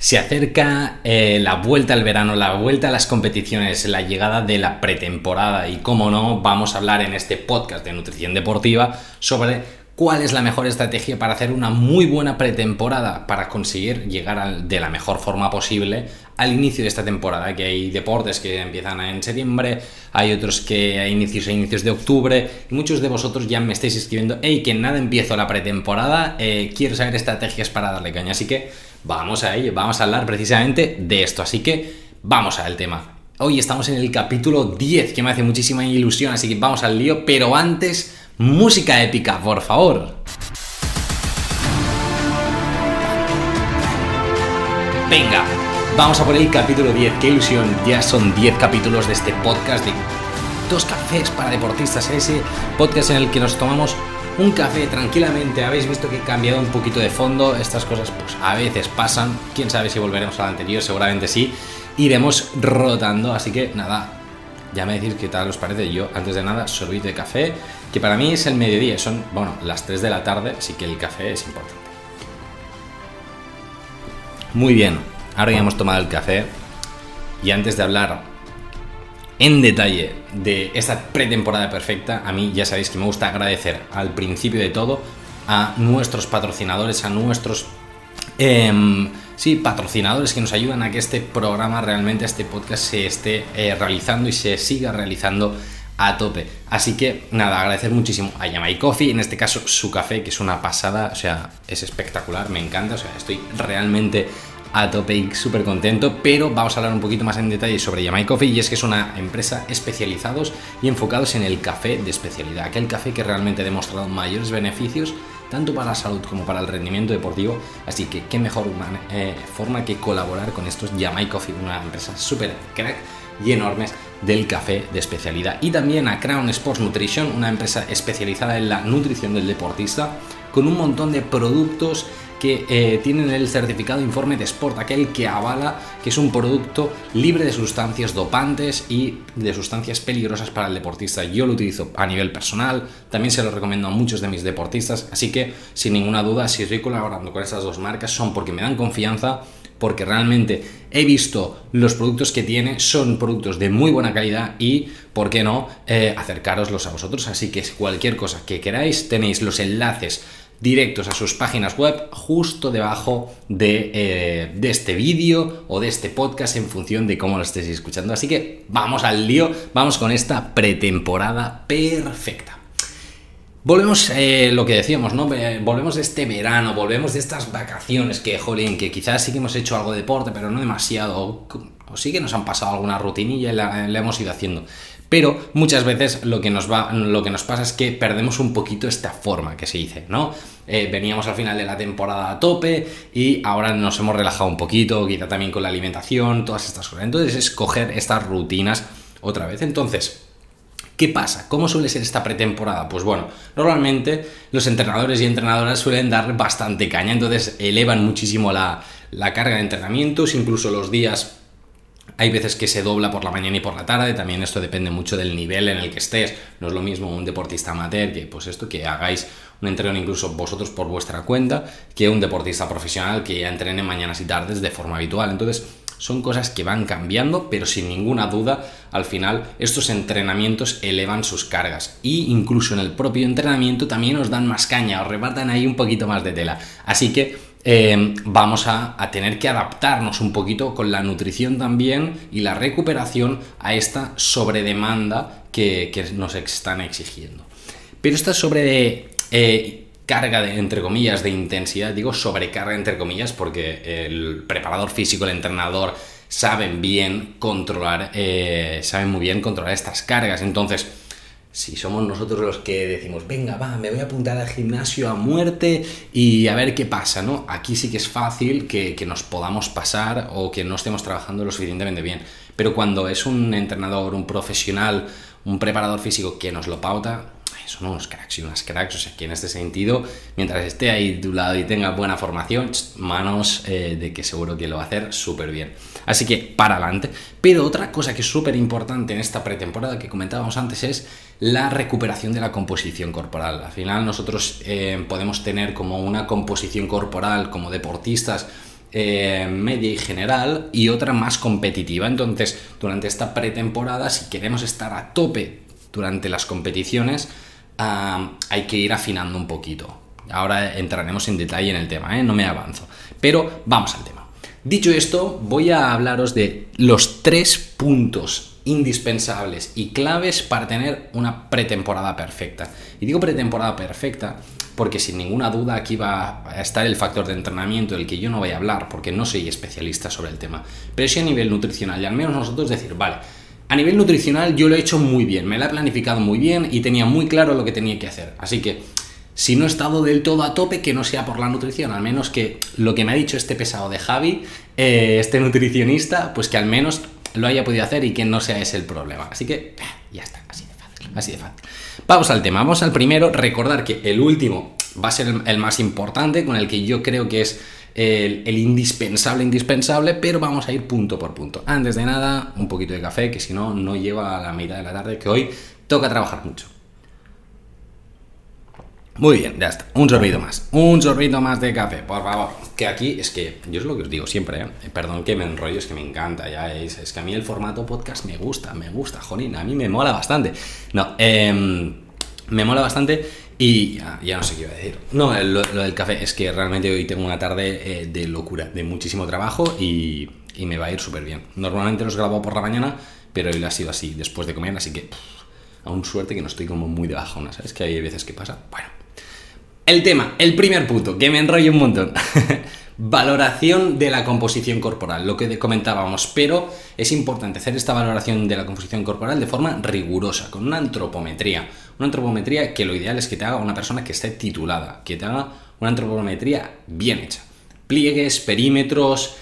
Se acerca eh, la vuelta al verano, la vuelta a las competiciones, la llegada de la pretemporada y, como no, vamos a hablar en este podcast de nutrición deportiva sobre cuál es la mejor estrategia para hacer una muy buena pretemporada para conseguir llegar de la mejor forma posible al inicio de esta temporada, que hay deportes que empiezan en septiembre, hay otros que a inicios a inicios de octubre, y muchos de vosotros ya me estáis escribiendo, hey, que nada empiezo la pretemporada, eh, quiero saber estrategias para darle caña, así que vamos a ello, vamos a hablar precisamente de esto, así que vamos al tema. Hoy estamos en el capítulo 10, que me hace muchísima ilusión, así que vamos al lío, pero antes Música épica, por favor. Venga, vamos a por el capítulo 10. Qué ilusión, ya son 10 capítulos de este podcast de dos cafés para deportistas. Ese podcast en el que nos tomamos un café tranquilamente. Habéis visto que he cambiado un poquito de fondo. Estas cosas, pues a veces pasan. Quién sabe si volveremos al anterior, seguramente sí. Iremos rotando, así que nada, ya me decís qué tal os parece. Yo, antes de nada, sorbito de café, que para mí es el mediodía, son, bueno, las 3 de la tarde, así que el café es importante. Muy bien, ahora ya hemos tomado el café y antes de hablar en detalle de esta pretemporada perfecta, a mí ya sabéis que me gusta agradecer al principio de todo a nuestros patrocinadores, a nuestros Em, sí, patrocinadores que nos ayudan a que este programa, realmente este podcast se esté eh, realizando y se siga realizando a tope. Así que nada, agradecer muchísimo a Yamai Coffee, en este caso su café, que es una pasada, o sea, es espectacular, me encanta, o sea, estoy realmente a tope súper contento, pero vamos a hablar un poquito más en detalle sobre Yamai Coffee y es que es una empresa especializados y enfocados en el café de especialidad, aquel café que realmente ha demostrado mayores beneficios tanto para la salud como para el rendimiento deportivo. Así que qué mejor eh, forma que colaborar con estos Yamai Coffee, una empresa súper crack y enormes del café de especialidad. Y también a Crown Sports Nutrition, una empresa especializada en la nutrición del deportista, con un montón de productos que eh, tienen el certificado informe de Sport, aquel que avala que es un producto libre de sustancias dopantes y de sustancias peligrosas para el deportista. Yo lo utilizo a nivel personal, también se lo recomiendo a muchos de mis deportistas, así que sin ninguna duda, si estoy colaborando con estas dos marcas son porque me dan confianza porque realmente he visto los productos que tiene, son productos de muy buena calidad y, ¿por qué no?, eh, acercaroslos a vosotros. Así que cualquier cosa que queráis, tenéis los enlaces directos a sus páginas web justo debajo eh, de, este vídeo o de este podcast en función de cómo lo estéis escuchando. Así que vamos al lío, vamos con esta pretemporada perfecta. Volvemos, eh, lo que decíamos, ¿no? Volvemos de este verano, volvemos de estas vacaciones que, jolín, que quizás sí que hemos hecho algo de deporte, pero no demasiado, o, sí que nos han pasado alguna rutinilla y la hemos ido haciendo. Pero muchas veces lo que nos, va, lo que nos pasa es que perdemos un poquito esta forma que se dice, ¿no? Eh, veníamos al final de la temporada a tope y ahora nos hemos relajado un poquito, quizá también con la alimentación, todas estas cosas. Entonces es coger estas rutinas otra vez. Entonces, ¿Qué pasa? ¿Cómo suele ser esta pretemporada? Pues bueno, normalmente los entrenadores y entrenadoras suelen dar bastante caña, entonces elevan muchísimo la, la carga de entrenamientos, incluso los días hay veces que se dobla por la mañana y por la tarde, también esto depende mucho del nivel en el que estés. No es lo mismo un deportista amateur que pues esto que hagáis un entreno incluso vosotros por vuestra cuenta que un deportista profesional que ya entrene mañanas y tardes de forma habitual. Entonces, son cosas que van cambiando, pero sin ninguna duda, al final estos entrenamientos elevan sus cargas y incluso en el propio entrenamiento también os dan más caña, os repartan ahí un poquito más de tela. Así que eh, vamos a, tener que adaptarnos un poquito con la nutrición también y la recuperación a esta sobredemanda que, que nos están exigiendo. Pero esta sobre eh, carga de, entre comillas, de intensidad, digo sobrecarga entre comillas, porque el preparador físico, el entrenador, saben bien controlar, eh, saben muy bien controlar estas cargas. Entonces, si somos nosotros los que decimos, venga, va, me voy a apuntar al gimnasio a muerte y a ver qué pasa, ¿no? Aquí sí que es fácil que, nos podamos pasar o que no estemos trabajando lo suficientemente bien. Pero cuando es un entrenador, un profesional, un preparador físico que nos lo pauta, son unos cracks y unas cracks, o sea que en este sentido, mientras esté ahí tu lado y tenga buena formación, manos eh, de que seguro que lo va a hacer súper bien. Así que para adelante. Pero otra cosa que es súper importante en esta pretemporada que comentábamos antes es la recuperación de la composición corporal. Al final nosotros eh, podemos tener como una composición corporal como deportistas eh, media y general y otra más competitiva. Entonces, durante esta pretemporada, si queremos estar a tope durante las competiciones, hay que ir afinando un poquito. Ahora entraremos en detalle en el tema, ¿eh? no me avanzo. Pero vamos al tema. Dicho esto, voy a hablaros de los tres puntos indispensables y claves para tener una pretemporada perfecta. Y digo pretemporada perfecta porque sin ninguna duda aquí va a estar el factor de entrenamiento del que yo no voy a hablar porque no soy especialista sobre el tema, pero sí a nivel nutricional y al menos nosotros decir, vale, a nivel nutricional yo lo he hecho muy bien, me lo he planificado muy bien y tenía muy claro lo que tenía que hacer. Así que si no he estado del todo a tope, que no sea por la nutrición, al menos que lo que me ha dicho este pesado de Javi, eh, este nutricionista, pues que al menos lo haya podido hacer y que no sea ese el problema. Así que ya está, así de fácil, así de fácil. Vamos al tema, vamos al primero, recordar que el último va a ser el, más importante, con el que yo creo que es el, indispensable, indispensable, pero vamos a ir punto por punto. Antes de nada, un poquito de café, que si no, no lleva a la mitad de la tarde, que hoy toca trabajar mucho. Muy bien, ya está. Un sorbito más. Un sorbito más de café, por favor. Que aquí es que, yo es lo que os digo siempre, ¿eh? perdón que me enrollo, es que me encanta, ya es, es que a mí el formato podcast me gusta, me gusta, jolín, a mí me mola bastante. No, eh, me mola bastante y ya, no sé qué iba a decir. No, lo, del café es que realmente hoy tengo una tarde eh, de locura, de muchísimo trabajo y, y me va a ir súper bien. Normalmente los grabo por la mañana, pero hoy lo ha sido así, después de comer, así que aún suerte que no estoy como muy de bajona, ¿sabes? Que hay veces que pasa. Bueno. El tema, el primer punto, que me enrollo un montón. valoración de la composición corporal, lo que comentábamos, pero es importante hacer esta valoración de la composición corporal de forma rigurosa, con una antropometría. Una antropometría que lo ideal es que te haga una persona que esté titulada, que te haga una antropometría bien hecha. Pliegues, perímetros,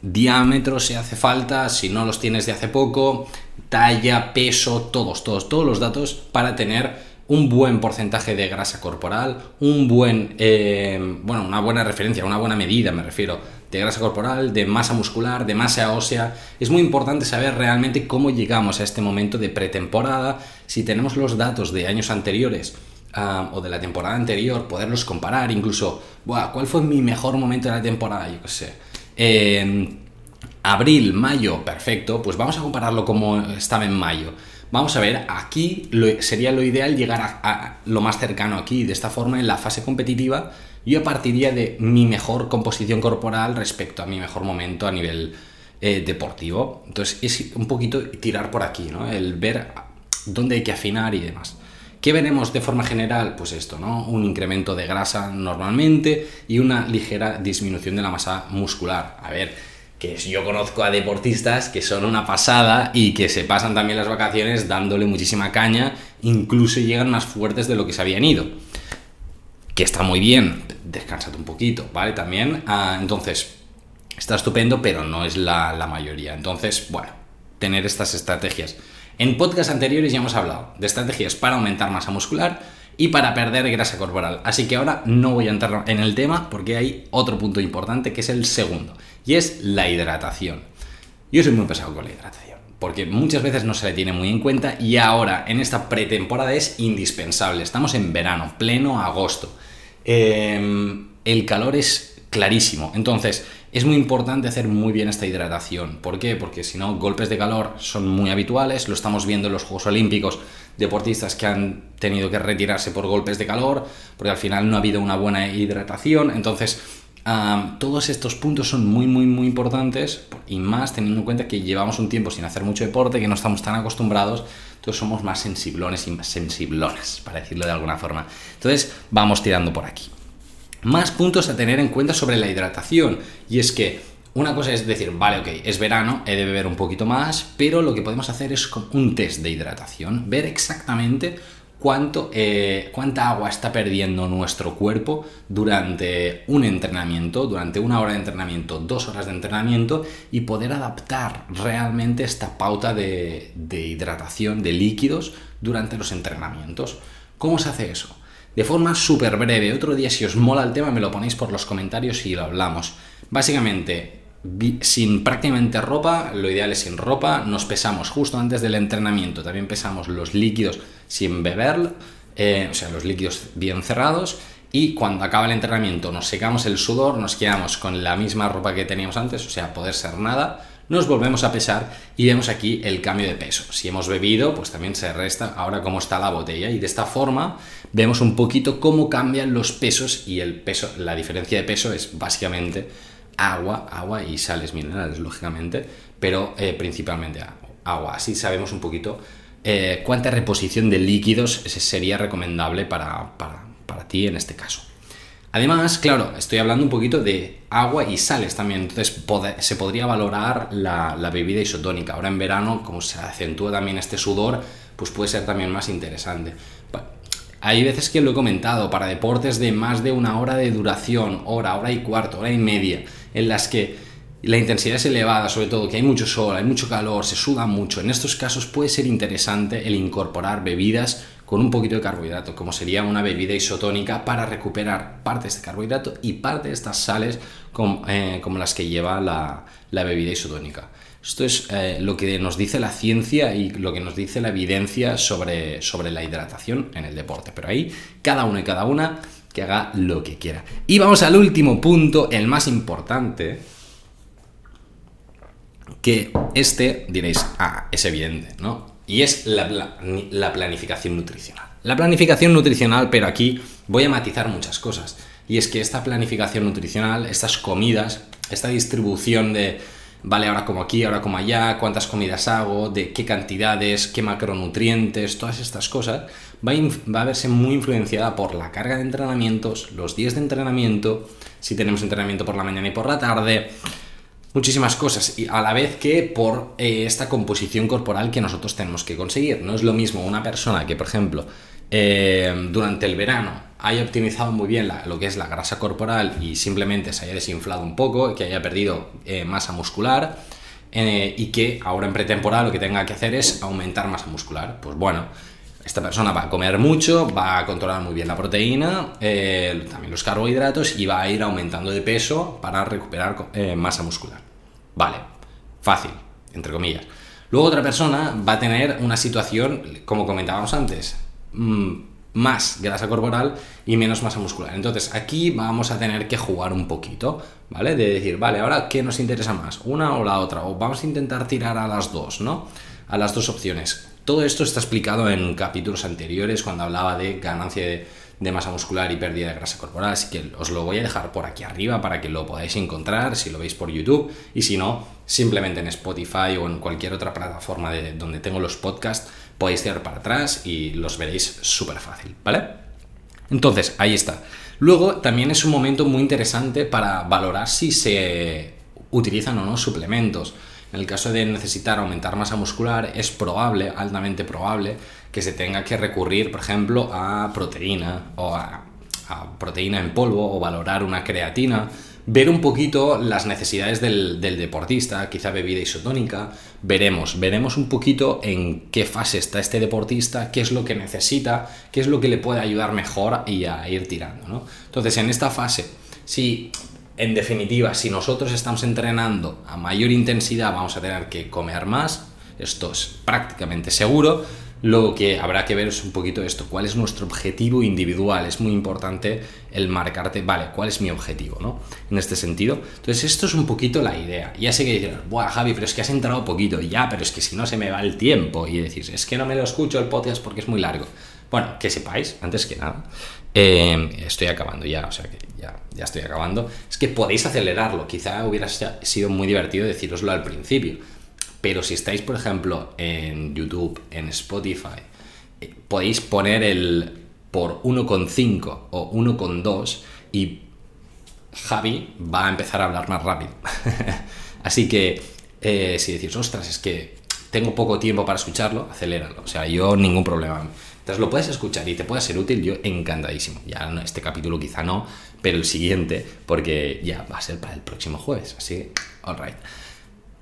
diámetros si hace falta, si no los tienes de hace poco, talla, peso, todos, todos, todos los datos para tener un buen porcentaje de grasa corporal, un buen, eh, bueno, una buena referencia, una buena medida, me refiero, de grasa corporal, de masa muscular, de masa ósea. Es muy importante saber realmente cómo llegamos a este momento de pretemporada, si tenemos los datos de años anteriores. Ah, o de la temporada anterior, poderlos comparar, incluso, ¿cuál fue mi mejor momento de la temporada? Yo qué sé. abril, mayo, perfecto, pues vamos a compararlo como estaba en mayo. Vamos a ver, aquí sería lo ideal llegar a, lo más cercano aquí. De esta forma, en la fase competitiva, yo partiría de mi mejor composición corporal respecto a mi mejor momento a nivel eh, deportivo. Entonces, es un poquito tirar por aquí, ¿no? El ver dónde hay que afinar y demás. ¿Qué veremos de forma general? Pues esto, ¿no? Un incremento de grasa normalmente y una ligera disminución de la masa muscular. A ver, que yo conozco a deportistas que son una pasada y que se pasan también las vacaciones dándole muchísima caña, incluso llegan más fuertes de lo que se habían ido. Que está muy bien, descansate un poquito, ¿vale? También, ah, entonces, está estupendo, pero no es la, la mayoría. Entonces, bueno, tener estas estrategias. En podcast anteriores ya hemos hablado de estrategias para aumentar masa muscular y para perder grasa corporal. Así que ahora no voy a entrar en el tema porque hay otro punto importante que es el segundo y es la hidratación. Yo soy muy pesado con la hidratación, porque muchas veces no se le tiene muy en cuenta y ahora en esta pretemporada es indispensable. Estamos en verano, pleno agosto. Em, el calor es clarísimo, entonces es muy importante hacer muy bien esta hidratación. ¿Por qué? Porque si no, golpes de calor son muy habituales, lo estamos viendo en los Juegos Olímpicos, deportistas que han tenido que retirarse por golpes de calor, porque al final no ha habido una buena hidratación, entonces todos estos puntos son muy, muy, muy importantes y más teniendo en cuenta que llevamos un tiempo sin hacer mucho deporte, que no estamos tan acostumbrados, entonces somos más sensiblones y más sensiblonas, para decirlo de alguna forma. Entonces vamos tirando por aquí. Más puntos a tener en cuenta sobre la hidratación y es que una cosa es decir, vale, ok, es verano, he de beber un poquito más, pero lo que podemos hacer es un test de hidratación, ver exactamente cuánto, eh, cuánta agua está perdiendo nuestro cuerpo durante un entrenamiento, durante una hora de entrenamiento, dos horas de entrenamiento y poder adaptar realmente esta pauta de, de hidratación de líquidos durante los entrenamientos. ¿Cómo se hace eso? De forma súper breve, otro día si os mola el tema me lo ponéis por los comentarios y lo hablamos. Básicamente, sin prácticamente ropa, lo ideal es sin ropa, nos pesamos justo antes del entrenamiento, también pesamos los líquidos sin beber, eh, o sea, los líquidos bien cerrados, y cuando acaba el entrenamiento nos secamos el sudor, nos quedamos con la misma ropa que teníamos antes, o sea, poder ser nada, nos volvemos a pesar y vemos aquí el cambio de peso. Si hemos bebido, pues también se resta ahora cómo está la botella y de esta forma vemos un poquito cómo cambian los pesos y el peso, la diferencia de peso es básicamente agua, agua y sales minerales, lógicamente, pero eh, principalmente agua. Así sabemos un poquito eh, cuánta reposición de líquidos sería recomendable para, para ti en este caso. Además, claro, estoy hablando un poquito de agua y sales también, entonces se podría valorar la, bebida isotónica. Ahora en verano, como se acentúa también este sudor, pues puede ser también más interesante. Hay veces que lo he comentado, para deportes de más de una hora de duración, hora, hora y cuarto, hora y media, en las que la intensidad es elevada, sobre todo que hay mucho sol, hay mucho calor, se suda mucho. En estos casos puede ser interesante el incorporar bebidas con un poquito de carbohidrato, como sería una bebida isotónica para recuperar parte de este carbohidrato y parte de estas sales como, eh, las que lleva la, bebida isotónica. Esto es eh, lo que nos dice la ciencia y lo que nos dice la evidencia sobre, sobre la hidratación en el deporte. Pero ahí cada uno y cada una que haga lo que quiera. Y vamos al último punto, el más importante, que este diréis, ah, es evidente, ¿no? y es la, planificación nutricional. La planificación nutricional, pero aquí voy a matizar muchas cosas. Y es que esta planificación nutricional, estas comidas, esta distribución de, vale, ahora como aquí, ahora como allá, cuántas comidas hago, de qué cantidades, qué macronutrientes, todas estas cosas, va a, verse muy influenciada por la carga de entrenamientos, los días de entrenamiento, si tenemos entrenamiento por la mañana y por la tarde, muchísimas cosas y a la vez que por eh, esta composición corporal que nosotros tenemos que conseguir. No es lo mismo una persona que, por ejemplo, eh, durante el verano haya optimizado muy bien lo que es la grasa corporal y simplemente se haya desinflado un poco, que haya perdido eh, masa muscular y que ahora en pretemporada lo que tenga que hacer es aumentar masa muscular. Pues bueno, esta persona va a comer mucho, va a controlar muy bien la proteína, eh, también los carbohidratos y va a ir aumentando de peso para recuperar eh, masa muscular. Vale, fácil, entre comillas. Luego otra persona va a tener una situación, como comentábamos antes, mm, más grasa corporal y menos masa muscular. Entonces aquí vamos a tener que jugar un poquito, ¿vale? De decir, vale, ahora ¿qué nos interesa más? ¿Una o la otra? O vamos a intentar tirar a las dos, ¿no? A las dos opciones. Todo esto está explicado en capítulos anteriores cuando hablaba de ganancia de, masa muscular y pérdida de grasa corporal, así que os lo voy a dejar por aquí arriba para que lo podáis encontrar si lo veis por YouTube y si no, simplemente en Spotify o en cualquier otra plataforma de donde tengo los podcasts podéis tirar para atrás y los veréis súper fácil, ¿vale? Entonces, ahí está. Luego también es un momento muy interesante para valorar si se utilizan o no suplementos. En el caso de necesitar aumentar masa muscular, es probable, altamente probable, que se tenga que recurrir, por ejemplo, a proteína o a, proteína en polvo o valorar una creatina, ver un poquito las necesidades del, deportista, quizá bebida isotónica, veremos, veremos un poquito en qué fase está este deportista, qué es lo que necesita, qué es lo que le puede ayudar mejor y a ir tirando. ¿no? Entonces, en esta fase, si en definitiva, si nosotros estamos entrenando a mayor intensidad, vamos a tener que comer más. Esto es prácticamente seguro. Lo que habrá que ver es un poquito esto, cuál es nuestro objetivo individual. Es muy importante el marcarte, vale, cuál es mi objetivo, ¿no? En este sentido. Entonces, esto es un poquito la idea. Ya sé que dicen, buah, Javi, pero es que has entrado poquito. Ya, pero es que si no se me va el tiempo. Y decís, es que no me lo escucho el podcast porque es muy largo. Bueno, que sepáis, antes que nada, eh, estoy acabando ya, o sea que ya, ya estoy acabando. Es que podéis acelerarlo, quizá hubiera sido muy divertido deciroslo al principio. Pero si estáis, por ejemplo, en YouTube, en Spotify, eh, podéis poner el por 1,5 o 1,2 y Javi va a empezar a hablar más rápido. Así que eh, si decís, ostras, es que tengo poco tiempo para escucharlo, aceléralo. O sea, yo ningún problema. Entonces lo puedes escuchar y te puede ser útil, yo encantadísimo. Ya este capítulo quizá no, pero el siguiente, porque ya va a ser para el próximo jueves. Así que, alright.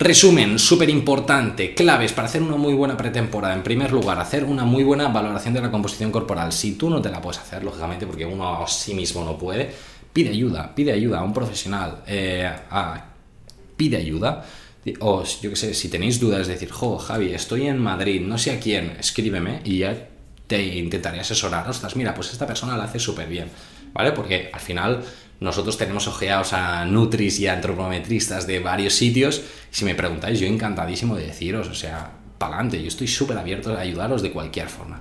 Resumen, súper importante, claves para hacer una muy buena pretemporada. En primer lugar, hacer una muy buena valoración de la composición corporal. Si tú no te la puedes hacer, lógicamente, porque uno a sí mismo no puede, pide ayuda, pide ayuda a un profesional, eh, pide ayuda. O yo qué sé, si tenéis dudas, decir, jo, Javi, estoy en Madrid, no sé a quién, escríbeme y ya te intentaré asesorar. Ostras, mira, pues esta persona la hace súper bien. ¿vale? Porque al final nosotros tenemos ojeados a nutris y a antropometristas de varios sitios. Si me preguntáis, yo encantadísimo de deciros, o sea, para adelante, yo estoy súper abierto a ayudaros de cualquier forma.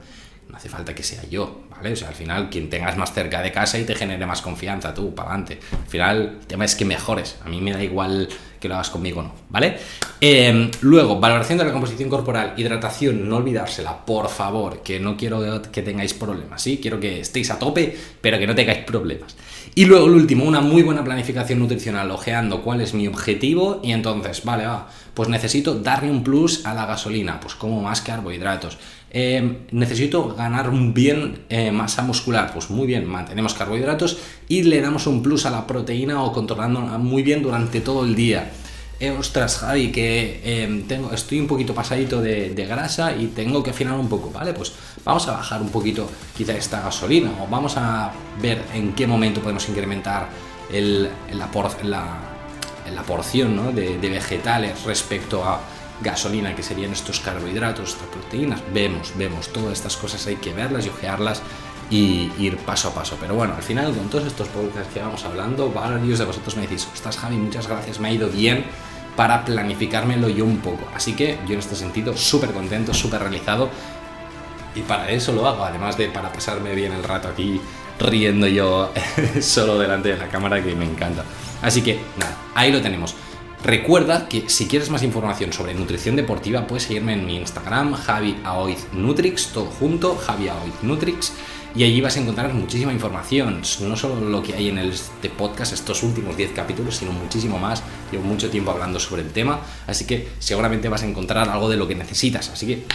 No hace falta que sea yo, ¿vale? O sea, al final, quien tengas más cerca de casa y te genere más confianza, tú, para adelante. Al final, el tema es que mejores. A mí me da igual que lo hagas conmigo o no, ¿vale? Eh, luego, valoración de la composición corporal, hidratación, no olvidársela, por favor, que no quiero que tengáis problemas, ¿sí? Quiero que estéis a tope, pero que no tengáis problemas. Y luego, el último, una muy buena planificación nutricional, ojeando cuál es mi objetivo y entonces, vale, va, pues necesito darle un plus a la gasolina, pues como más carbohidratos. Eh, necesito ganar bien eh, masa muscular, pues muy bien, mantenemos carbohidratos y le damos un plus a la proteína o controlando muy bien durante todo el día. Eh, ostras, Javi, que tengo, estoy un poquito pasadito de, grasa y tengo que afinar un poco, ¿vale? Pues vamos a bajar un poquito quizá esta gasolina o vamos a ver en qué momento podemos incrementar el, la, porción de, de vegetales respecto a gasolina, que serían estos carbohidratos, estas proteínas. Vemos, vemos, todas estas cosas hay que verlas y ojearlas y ir paso a paso. Pero bueno, al final con todos estos podcasts que vamos hablando, varios de vosotros me decís, estás Javi, muchas gracias, me ha ido bien para planificármelo yo un poco. Así que yo en este sentido súper contento, súper realizado y para eso lo hago, además de para pasarme bien el rato aquí riendo yo solo delante de la cámara que me encanta. Así que nada, ahí lo tenemos. Recuerda que si quieres más información sobre nutrición deportiva puedes seguirme en mi Instagram, Javi Nutrix, todo junto, Javi Nutrix, y allí vas a encontrar muchísima información, no solo lo que hay en este podcast, estos últimos 10 capítulos, sino muchísimo más. Llevo mucho tiempo hablando sobre el tema, así que seguramente vas a encontrar algo de lo que necesitas, así que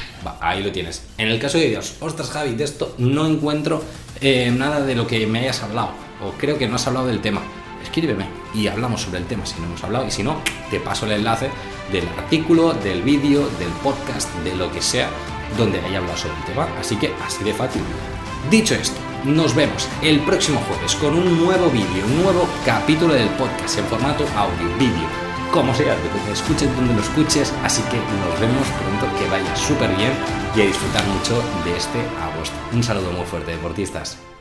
ahí lo tienes. En el caso de Dios, ostras Javi, de esto no encuentro eh, nada de lo que me hayas hablado, o creo que no has hablado del tema escríbeme y hablamos sobre el tema si no hemos hablado y si no, te paso el enlace del artículo, del vídeo, del podcast, de lo que sea donde haya hablado sobre el tema. Así que así de fácil. Dicho esto, nos vemos el próximo jueves con un nuevo vídeo, un nuevo capítulo del podcast en formato audio, vídeo, como sea, que escuches donde lo escuches. Así que nos vemos pronto, que vaya súper bien y a disfrutar mucho de este agosto. Un saludo muy fuerte, deportistas.